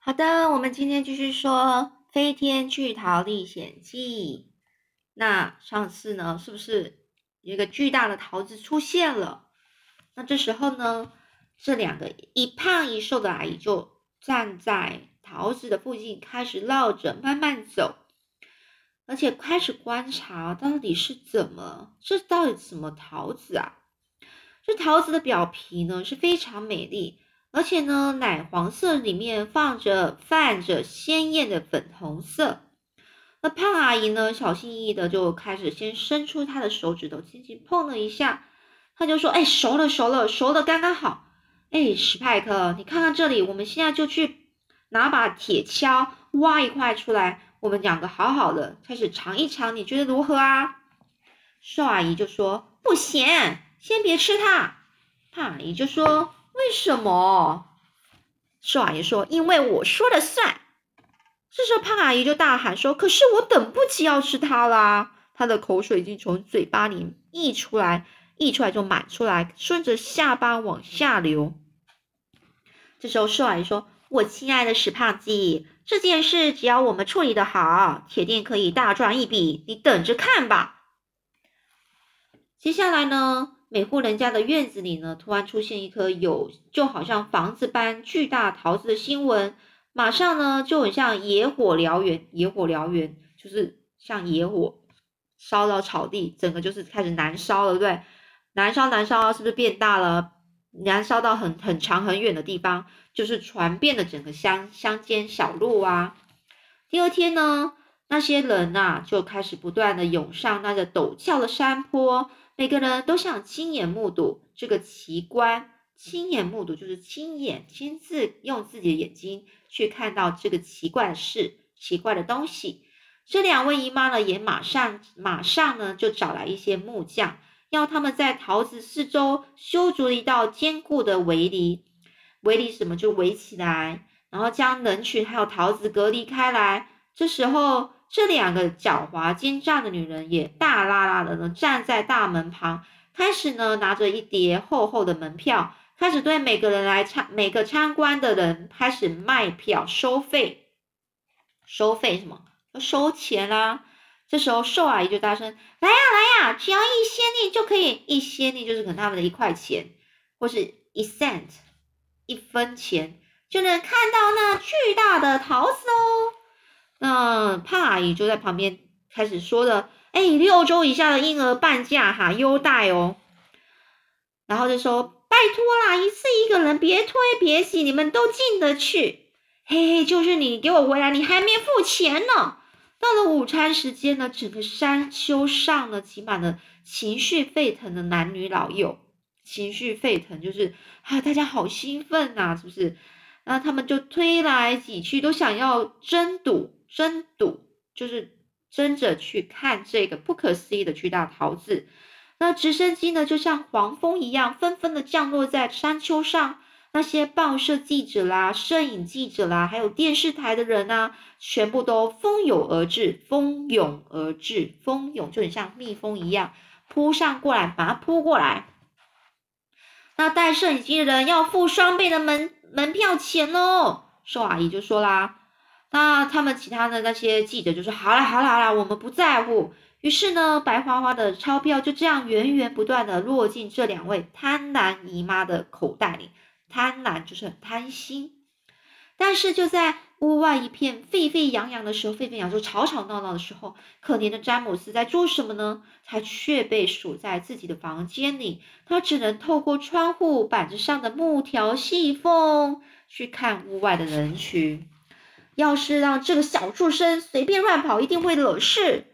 好的，我们今天继续说《飞天巨桃历险记》。那上次呢，是不是有一个巨大的桃子出现了？那这时候呢，这两个一胖一瘦的阿姨就站在桃子的附近，开始绕着慢慢走，而且开始观察到底是怎么，这到底什么桃子啊？这桃子的表皮呢是非常美丽。而且呢，奶黄色里面放着泛着鲜艳的粉红色。那胖阿姨呢，小心翼翼的就开始先伸出她的手指头，轻轻碰了一下，她就说：“哎，熟了，熟了，熟的刚刚好。”哎，史派克，你看看这里，我们现在就去拿把铁锹挖一块出来，我们两个好好的开始尝一尝，你觉得如何啊？瘦阿姨就说：“不行，先别吃它。”胖阿姨就说。为什么？瘦阿姨说：“因为我说了算。”这时候胖阿姨就大喊说：“可是我等不及要吃它啦！”她的口水已经从嘴巴里溢出来，溢出来就满出来，顺着下巴往下流。这时候瘦阿姨说：“我亲爱的史胖子，这件事只要我们处理的好，铁定可以大赚一笔，你等着看吧。”接下来呢？每户人家的院子里呢，突然出现一颗有就好像房子般巨大桃子的新闻，马上呢就很像野火燎原，野火燎原就是像野火烧到草地，整个就是开始燃烧了，对不对？燃烧燃烧，是不是变大了？燃烧到很很长很远的地方，就是传遍了整个乡乡间小路啊。第二天呢，那些人呐就开始不断的涌上那个陡峭的山坡。每个人都想亲眼目睹这个奇观，亲眼目睹就是亲眼亲自用自己的眼睛去看到这个奇怪的事、奇怪的东西。这两位姨妈呢，也马上马上呢就找来一些木匠，要他们在桃子四周修筑一道坚固的围篱，围篱什么就围起来，然后将人群还有桃子隔离开来。这时候。这两个狡猾奸诈的女人也大拉拉的呢，站在大门旁，开始呢拿着一叠厚厚的门票，开始对每个人来参每个参观的人开始卖票收费，收费什么？收钱啦！这时候瘦阿姨就大声：“来呀来呀，只要一先令就可以，一先令就是可能他们的一块钱，或是一 cent，一分钱，就能看到那巨大的桃子哦。”那胖阿姨就在旁边开始说的，哎，六周以下的婴儿半价哈，优待哦。然后就说，拜托啦，一次一个人，别推别挤，你们都进得去。嘿嘿，就是你给我回来，你还没付钱呢。到了午餐时间呢，整个山丘上呢，挤满了情绪沸腾的男女老幼。情绪沸腾就是啊，大家好兴奋呐，是不是？那他们就推来挤去，都想要争赌。争睹就是争着去看这个不可思议的巨大桃子。那直升机呢，就像黄蜂一样，纷纷的降落在山丘上。那些报社记者啦、摄影记者啦，还有电视台的人啊，全部都蜂拥而至，蜂拥而至，蜂拥就很像蜜蜂一样扑上过来，把它扑过来。那带摄影机的人要付双倍的门门票钱哦。瘦阿姨就说啦。那他们其他的那些记者就说：“好了好了好了，我们不在乎。”于是呢，白花花的钞票就这样源源不断的落进这两位贪婪姨妈的口袋里。贪婪就是很贪心。但是就在屋外一片沸沸扬扬的时候，沸沸扬扬、吵吵闹闹的时候，可怜的詹姆斯在做什么呢？他却被锁在自己的房间里，他只能透过窗户板子上的木条细缝去看屋外的人群。要是让这个小畜生随便乱跑，一定会惹事。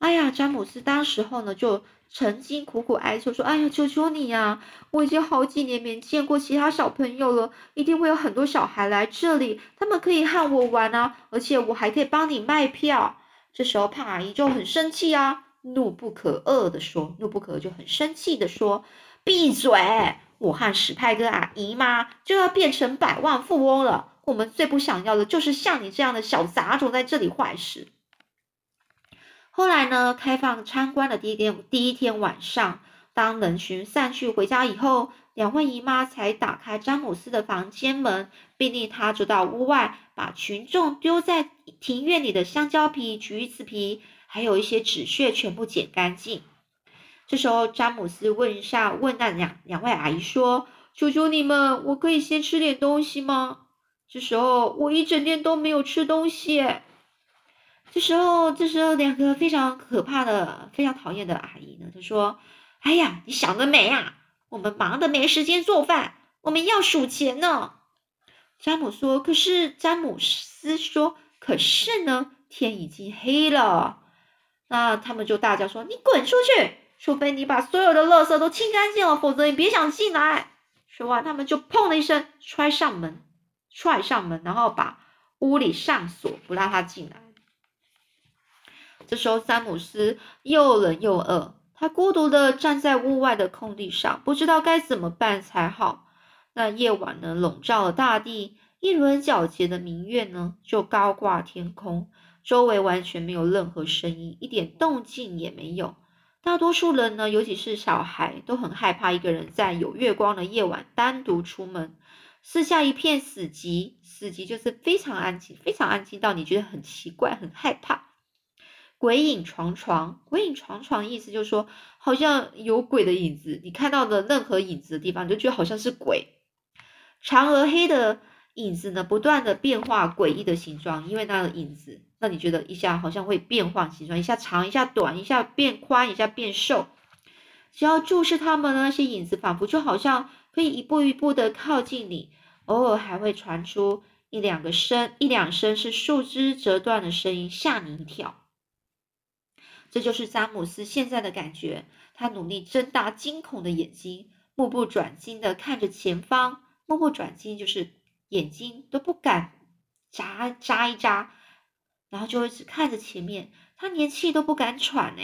哎呀，詹姆斯当时候呢，就曾经苦苦哀求说：“哎呀，求求你呀！我已经好几年没见过其他小朋友了，一定会有很多小孩来这里，他们可以和我玩啊，而且我还可以帮你卖票。”这时候胖阿姨就很生气啊，怒不可遏的说：“怒不可遏，就很生气的说，闭嘴！我和史派哥阿姨妈就要变成百万富翁了。”我们最不想要的就是像你这样的小杂种在这里坏事。后来呢，开放参观的第一天，第一天晚上，当人群散去回家以后，两位姨妈才打开詹姆斯的房间门，并令他走到屋外，把群众丢在庭院里的香蕉皮、橘子皮，还有一些纸屑全部捡干净。这时候，詹姆斯问一下，问那两两位阿姨说：“求求你们，我可以先吃点东西吗？”这时候，我一整天都没有吃东西。这时候，这时候两个非常可怕的、非常讨厌的阿姨呢，她说：“哎呀，你想得美啊！我们忙得没时间做饭，我们要数钱呢。”詹姆说：“可是，詹姆斯说，可是呢，天已经黑了。”那他们就大叫说：“你滚出去！”除非你把所有的垃圾都清干净了，否则你别想进来。说完，他们就砰的一声踹上门，踹上门，然后把屋里上锁，不让他进来。这时候，詹姆斯又冷又饿，他孤独的站在屋外的空地上，不知道该怎么办才好。那夜晚呢，笼罩了大地，一轮皎洁的明月呢，就高挂天空，周围完全没有任何声音，一点动静也没有。大多数人呢，尤其是小孩，都很害怕一个人在有月光的夜晚单独出门。四下一片死寂，死寂就是非常安静，非常安静到你觉得很奇怪、很害怕。鬼影幢幢，鬼影幢幢，意思就是说，好像有鬼的影子。你看到的任何影子的地方，你就觉得好像是鬼。长而黑的。影子呢，不断的变化诡异的形状，因为那个影子，那你觉得一下好像会变换形状，一下长，一下短，一下变宽，一下变瘦。只要注视他们，那些影子仿佛就好像可以一步一步的靠近你，偶尔还会传出一两个声，一两声是树枝折断的声音，吓你一跳。这就是詹姆斯现在的感觉，他努力睁大惊恐的眼睛，目不转睛的看着前方，目不转睛就是。眼睛都不敢眨眨一眨，然后就一直看着前面，他连气都不敢喘呢。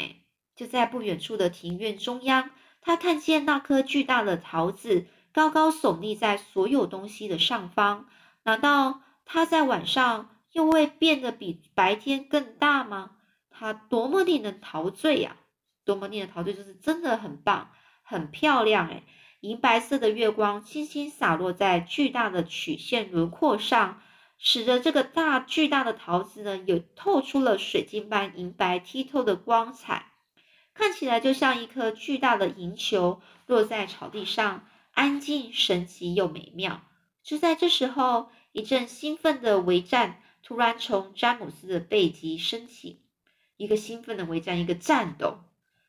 就在不远处的庭院中央，他看见那颗巨大的桃子高高耸立在所有东西的上方。难道它在晚上又会变得比白天更大吗？它多么令人陶醉呀！多么令人陶醉，就是真的很棒，很漂亮诶银白色的月光轻轻洒落在巨大的曲线轮廓上，使得这个大巨大的桃子呢，有透出了水晶般银白剔透的光彩，看起来就像一颗巨大的银球落在草地上，安静、神奇又美妙。就在这时候，一阵兴奋的围战突然从詹姆斯的背脊升起，一个兴奋的围战，一个战斗，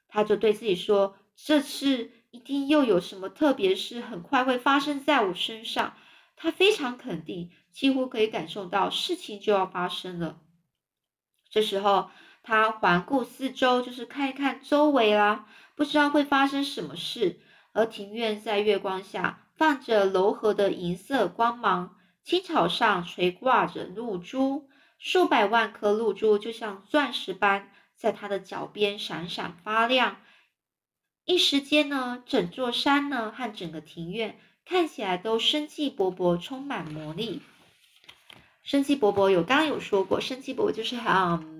他就对自己说：“这次。”一定又有什么特别事，很快会发生在我身上。他非常肯定，几乎可以感受到事情就要发生了。这时候，他环顾四周，就是看一看周围啦，不知道会发生什么事。而庭院在月光下放着柔和的银色光芒，青草上垂挂着露珠，数百万颗露珠就像钻石般在他的脚边闪闪发亮。一时间呢，整座山呢和整个庭院看起来都生机勃勃，充满魔力。生机勃勃有刚刚有说过，生机勃勃就是嗯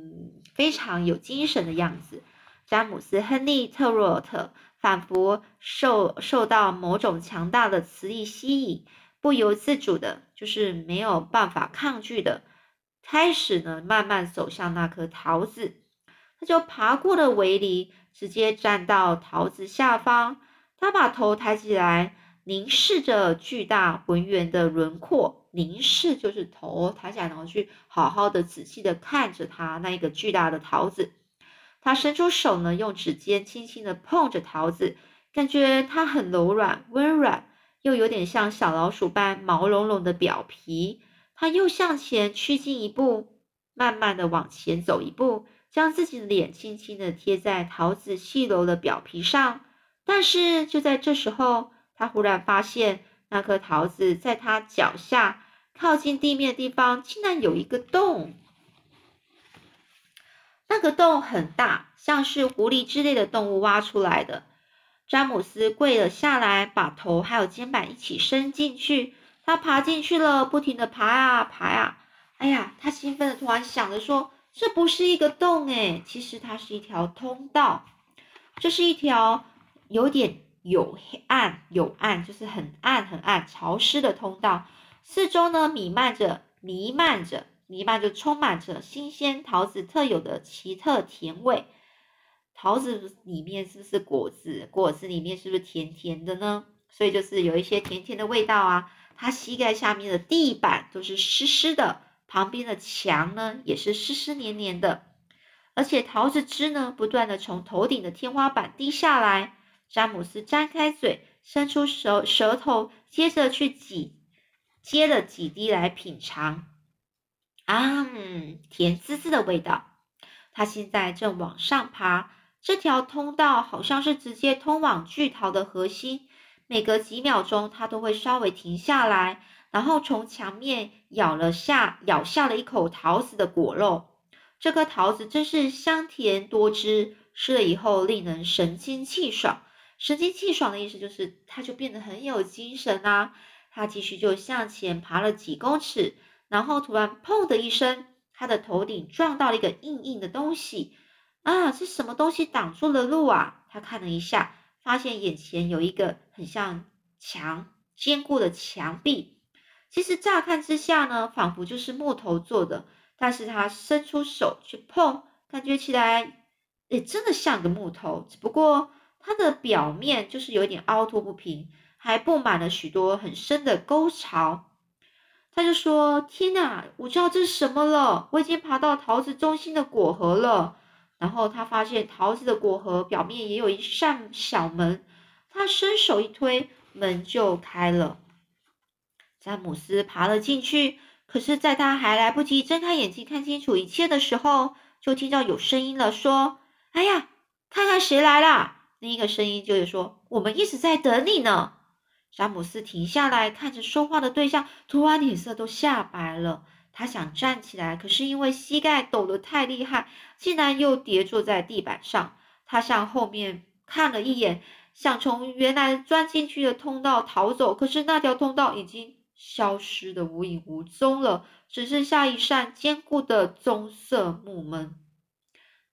非常有精神的样子。詹姆斯·亨利·特洛特仿佛受受到某种强大的磁力吸引，不由自主的，就是没有办法抗拒的，开始呢慢慢走向那颗桃子。他就爬过了围篱。直接站到桃子下方，他把头抬起来，凝视着巨大浑圆的轮廓。凝视就是头抬起来，然后去好好的、仔细的看着它那一个巨大的桃子。他伸出手呢，用指尖轻轻的碰着桃子，感觉它很柔软、温软，又有点像小老鼠般毛茸茸的表皮。他又向前趋近一步，慢慢的往前走一步。将自己的脸轻轻的贴在桃子细柔的表皮上，但是就在这时候，他忽然发现那颗桃子在他脚下靠近地面的地方竟然有一个洞。那个洞很大，像是狐狸之类的动物挖出来的。詹姆斯跪了下来，把头还有肩膀一起伸进去。他爬进去了，不停的爬啊爬啊。哎呀，他兴奋的突然想着说。这不是一个洞诶，其实它是一条通道。这是一条有点有暗、有暗，就是很暗、很暗、潮湿的通道。四周呢弥漫着、弥漫着、弥漫着，充满着新鲜桃子特有的奇特甜味。桃子里面是不是果子？果子里面是不是甜甜的呢？所以就是有一些甜甜的味道啊。它膝盖下面的地板都是湿湿的，旁边的墙呢也是湿湿黏黏的，而且桃子汁呢不断的从头顶的天花板滴下来。詹姆斯张开嘴，伸出舌舌头，接着去挤，接了几滴来品尝。啊，甜滋滋的味道。他现在正往上爬，这条通道好像是直接通往巨桃的核心。每隔几秒钟，他都会稍微停下来，然后从墙面咬了下，咬下了一口桃子的果肉。这颗桃子真是香甜多汁，吃了以后令人神清气爽。神清气爽的意思就是，他就变得很有精神啊。他继续就向前爬了几公尺，然后突然砰的一声，他的头顶撞到了一个硬硬的东西。啊，是什么东西挡住了路啊？他看了一下。发现眼前有一个很像墙坚固的墙壁，其实乍看之下呢，仿佛就是木头做的。但是他伸出手去碰，感觉起来也真的像个木头，只不过它的表面就是有点凹凸不平，还布满了许多很深的沟槽。他就说：“天哪，我知道这是什么了！我已经爬到桃子中心的果核了。”然后他发现桃子的果核表面也有一扇小门，他伸手一推，门就开了。詹姆斯爬了进去，可是，在他还来不及睁开眼睛看清楚一切的时候，就听到有声音了，说：“哎呀，看看谁来啦！”另一个声音就是说：“我们一直在等你呢。”詹姆斯停下来看着说话的对象，突然脸色都吓白了。他想站起来，可是因为膝盖抖得太厉害，竟然又跌坐在地板上。他向后面看了一眼，想从原来钻进去的通道逃走，可是那条通道已经消失的无影无踪了，只剩下一扇坚固的棕色木门。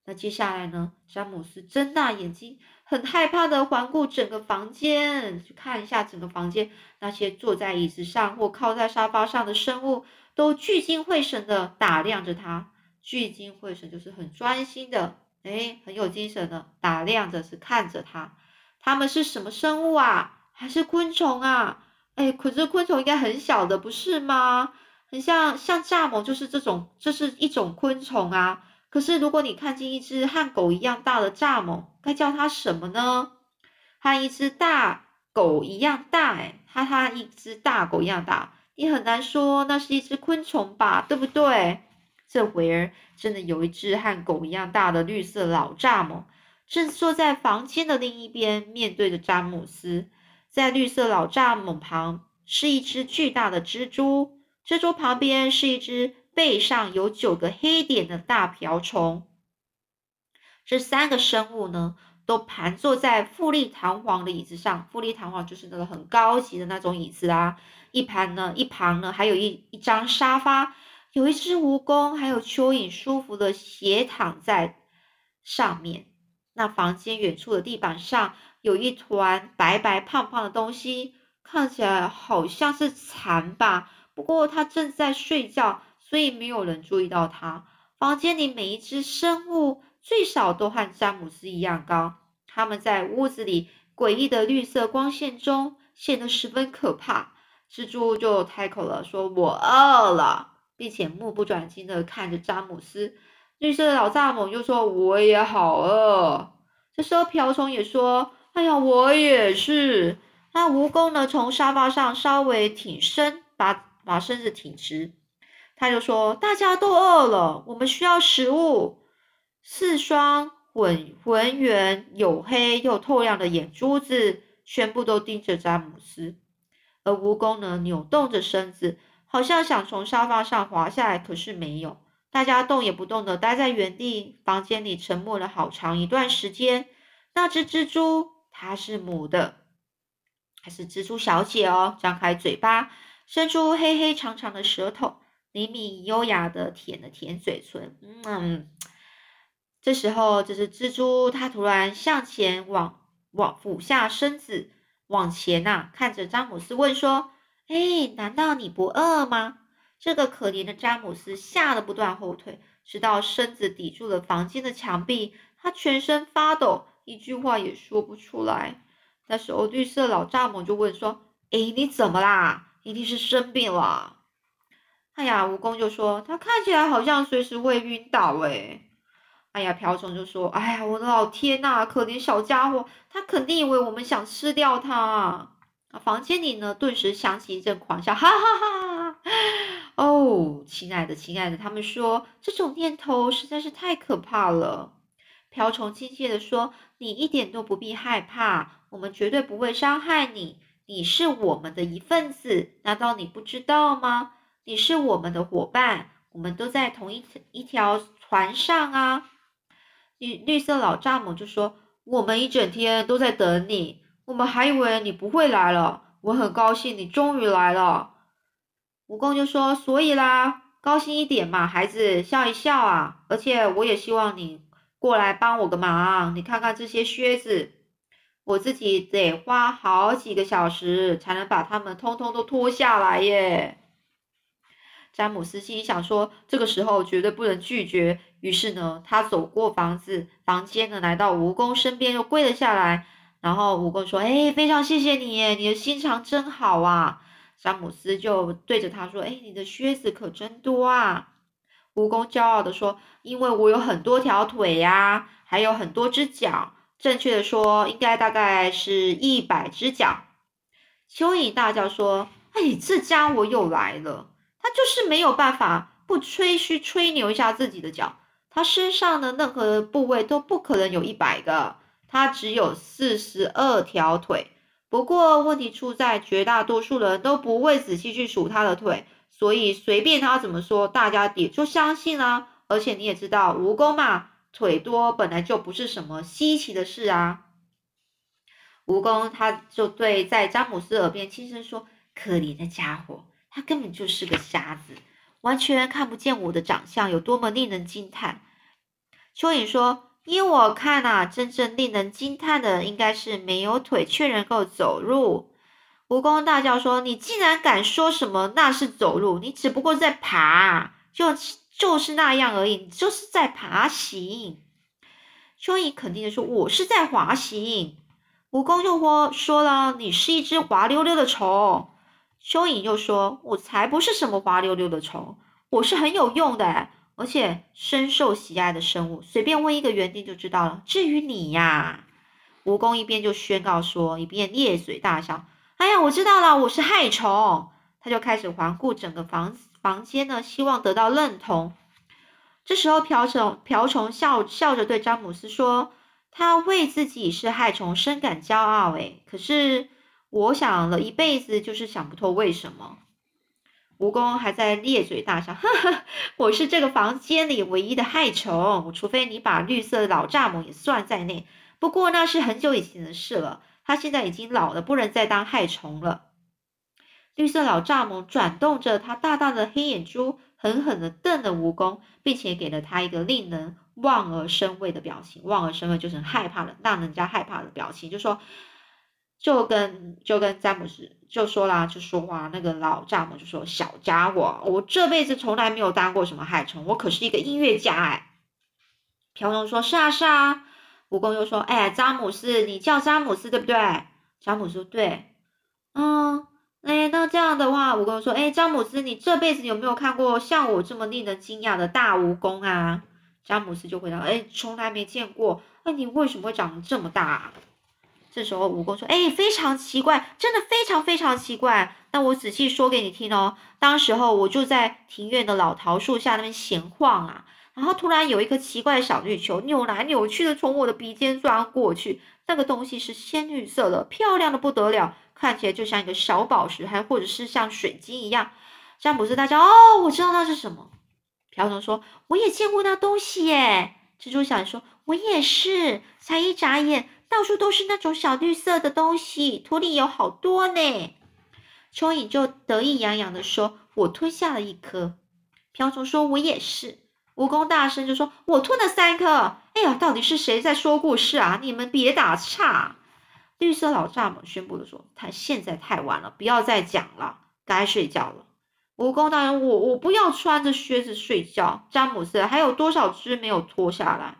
那接下来呢？詹姆斯睁大眼睛，很害怕的环顾整个房间，去看一下整个房间那些坐在椅子上或靠在沙发上的生物。都聚精会神的打量着他，聚精会神就是很专心的，哎，很有精神的打量着，是看着他。他们是什么生物啊？还是昆虫啊？哎，可是昆虫应该很小的，不是吗？很像像蚱蜢，就是这种，这是一种昆虫啊。可是如果你看见一只和狗一样大的蚱蜢，该叫它什么呢？和一只大狗一样大，哎，它它一只大狗一样大。你很难说那是一只昆虫吧，对不对？这会儿真的有一只和狗一样大的绿色老蚱蜢，正坐在房间的另一边，面对着詹姆斯。在绿色老蚱蜢旁是一只巨大的蜘蛛，蜘蛛旁边是一只背上有九个黑点的大瓢虫。这三个生物呢，都盘坐在富丽堂皇的椅子上。富丽堂皇就是那个很高级的那种椅子啊。一旁呢，一旁呢，还有一一张沙发，有一只蜈蚣，还有蚯蚓，舒服的斜躺在上面。那房间远处的地板上有一团白白胖胖的东西，看起来好像是蚕吧。不过它正在睡觉，所以没有人注意到他。房间里每一只生物最少都和詹姆斯一样高，他们在屋子里诡异的绿色光线中显得十分可怕。蜘蛛就开口了，说：“我饿了，并且目不转睛的看着詹姆斯。”绿色的老蚱蜢又说：“我也好饿。”这时候瓢虫也说：“哎呀，我也是。”那蜈蚣呢，从沙发上稍微挺身，把把身子挺直，他就说：“大家都饿了，我们需要食物。”四双浑浑圆、黝黑又透亮的眼珠子全部都盯着詹姆斯。而蜈蚣呢，扭动着身子，好像想从沙发上滑下来，可是没有。大家动也不动的待在原地，房间里沉默了好长一段时间。那只蜘蛛，它是母的，还是蜘蛛小姐哦？张开嘴巴，伸出黑黑长长的舌头，灵敏优雅的舔了舔嘴唇。嗯，这时候，这只蜘蛛它突然向前往往俯下身子。往前呐，看着詹姆斯问说：“哎，难道你不饿吗？”这个可怜的詹姆斯吓得不断后退，直到身子抵住了房间的墙壁，他全身发抖，一句话也说不出来。那时候，绿色老蚱蜢就问说：“哎，你怎么啦？一定是生病了。”哎呀，蜈蚣就说：“他看起来好像随时会晕倒。”哎。哎呀，瓢虫就说：“哎呀，我的老天呐，可怜小家伙，他肯定以为我们想吃掉他。”啊，房间里呢，顿时响起一阵狂笑，哈哈哈！哦，亲爱的，亲爱的，他们说这种念头实在是太可怕了。瓢虫亲切的说：“你一点都不必害怕，我们绝对不会伤害你。你是我们的一份子，难道你不知道吗？你是我们的伙伴，我们都在同一一条船上啊。”绿绿色老蚱蜢就说：“我们一整天都在等你，我们还以为你不会来了。我很高兴你终于来了。”蜈蚣就说：“所以啦，高兴一点嘛，孩子，笑一笑啊！而且我也希望你过来帮我个忙。你看看这些靴子，我自己得花好几个小时才能把它们通通都脱下来耶。”詹姆斯心里想说：“这个时候绝对不能拒绝。”于是呢，他走过房子、房间呢，来到蜈蚣身边，又跪了下来。然后蜈蚣说：“哎，非常谢谢你，你的心肠真好啊。”詹姆斯就对着他说：“哎，你的靴子可真多啊。”蜈蚣骄傲的说：“因为我有很多条腿呀，还有很多只脚。正确的说，应该大概是一百只脚。”蚯蚓大叫说：“哎，这家伙又来了。”他就是没有办法不吹嘘吹牛一下自己的脚，他身上的任何部位都不可能有一百个，他只有四十二条腿。不过问题出在绝大多数人都不会仔细去数他的腿，所以随便他怎么说，大家也就相信了。而且你也知道，蜈蚣嘛，腿多本来就不是什么稀奇的事啊。蜈蚣他就对在詹姆斯耳边轻声说：“可怜的家伙。”他根本就是个瞎子，完全看不见我的长相有多么令人惊叹。蚯蚓说：“依我看啊，真正令人惊叹的应该是没有腿却能够走路。”蜈蚣大叫说：“你竟然敢说什么那是走路？你只不过在爬，就就是那样而已，你就是在爬行。”蚯蚓肯定的说：“我是在滑行。”蜈蚣就说：“说了，你是一只滑溜溜的虫。”蚯蚓又说：“我才不是什么滑溜溜的虫，我是很有用的，而且深受喜爱的生物。随便问一个园丁就知道了。至于你呀，蜈蚣一边就宣告说，一边咧嘴大笑。哎呀，我知道了，我是害虫。他就开始环顾整个房房间呢，希望得到认同。这时候，瓢虫瓢虫笑笑着对詹姆斯说：“他为自己是害虫深感骄傲。诶，可是。”我想了一辈子，就是想不透为什么。蜈蚣还在咧嘴大笑，哈哈，我是这个房间里唯一的害虫，除非你把绿色的老蚱蜢也算在内。不过那是很久以前的事了，它现在已经老了，不能再当害虫了。绿色老蚱蜢转动着它大大的黑眼珠，狠狠地瞪了蜈蚣，并且给了他一个令人望而生畏的表情。望而生畏就是害怕的，让人家害怕的表情，就说。就跟就跟詹姆斯就说啦，就说话那个老丈母就说：“小家伙，我这辈子从来没有当过什么害虫，我可是一个音乐家哎。”瓢虫说：“是啊是啊。”蜈蚣又说：“哎，詹姆斯，你叫詹姆斯对不对？”詹姆斯说：“对。”嗯，哎，那这样的话，蜈蚣说：“哎，詹姆斯，你这辈子有没有看过像我这么令人惊讶的大蜈蚣啊？”詹姆斯就回答：“哎，从来没见过。那你为什么会长得这么大？”这时候，蜈蚣说：“哎，非常奇怪，真的非常非常奇怪。那我仔细说给你听哦。当时候，我就在庭院的老桃树下那边闲晃啊，然后突然有一颗奇怪的小绿球扭来扭去的从我的鼻尖钻过去。那个东西是鲜绿色的，漂亮的不得了，看起来就像一个小宝石，还或者是像水晶一样。”詹姆斯大叫：“哦，我知道那是什么。”瓢虫说：“我也见过那东西耶。”蜘蛛侠说：“我也是。”才一眨眼。到处都是那种小绿色的东西，土里有好多呢。蚯蚓就得意洋洋的说：“我吞下了一颗。”瓢虫说：“我也是。”蜈蚣大声就说：“我吞了三颗。”哎呀，到底是谁在说故事啊？你们别打岔！绿色老蚱蜢宣布的说：“他现在太晚了，不要再讲了。”该睡觉了。蜈蚣大人，我我不要穿着靴子睡觉。詹姆斯还有多少只没有脱下来？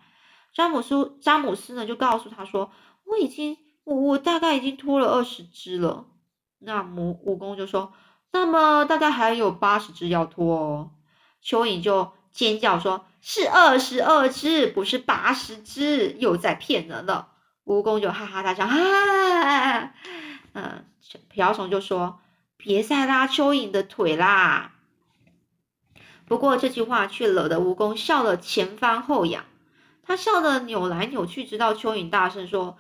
詹姆斯詹姆斯呢就告诉他说，我已经我我大概已经脱了二十只了。那蜈蜈蚣就说，那么大概还有八十只要脱哦。蚯蚓就尖叫说，是二十二只，不是八十只，又在骗人了。蜈蚣就哈哈大笑，哈，嗯，瓢虫就说。别再拉蚯蚓的腿啦！不过这句话却惹得蜈蚣笑得前翻后仰，他笑得扭来扭去，直到蚯蚓大声说：“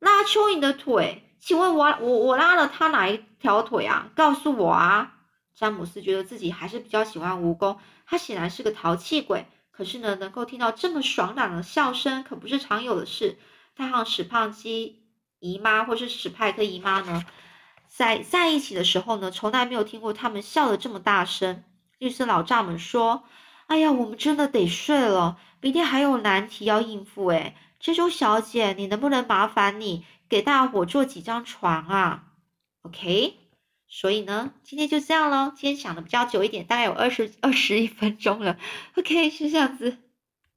拉蚯蚓的腿，请问我我我拉了他哪一条腿啊？告诉我啊！”詹姆斯觉得自己还是比较喜欢蜈蚣，他显然是个淘气鬼，可是呢，能够听到这么爽朗的笑声可不是常有的事。他和史胖基姨妈或是史派克姨妈呢？在在一起的时候呢，从来没有听过他们笑得这么大声。律师老丈们说：“哎呀，我们真的得睡了，明天还有难题要应付。”哎，蜘蛛小姐，你能不能麻烦你给大伙做几张床啊？OK，所以呢，今天就这样咯。今天想的比较久一点，大概有二十二十一分钟了。OK，是这样子。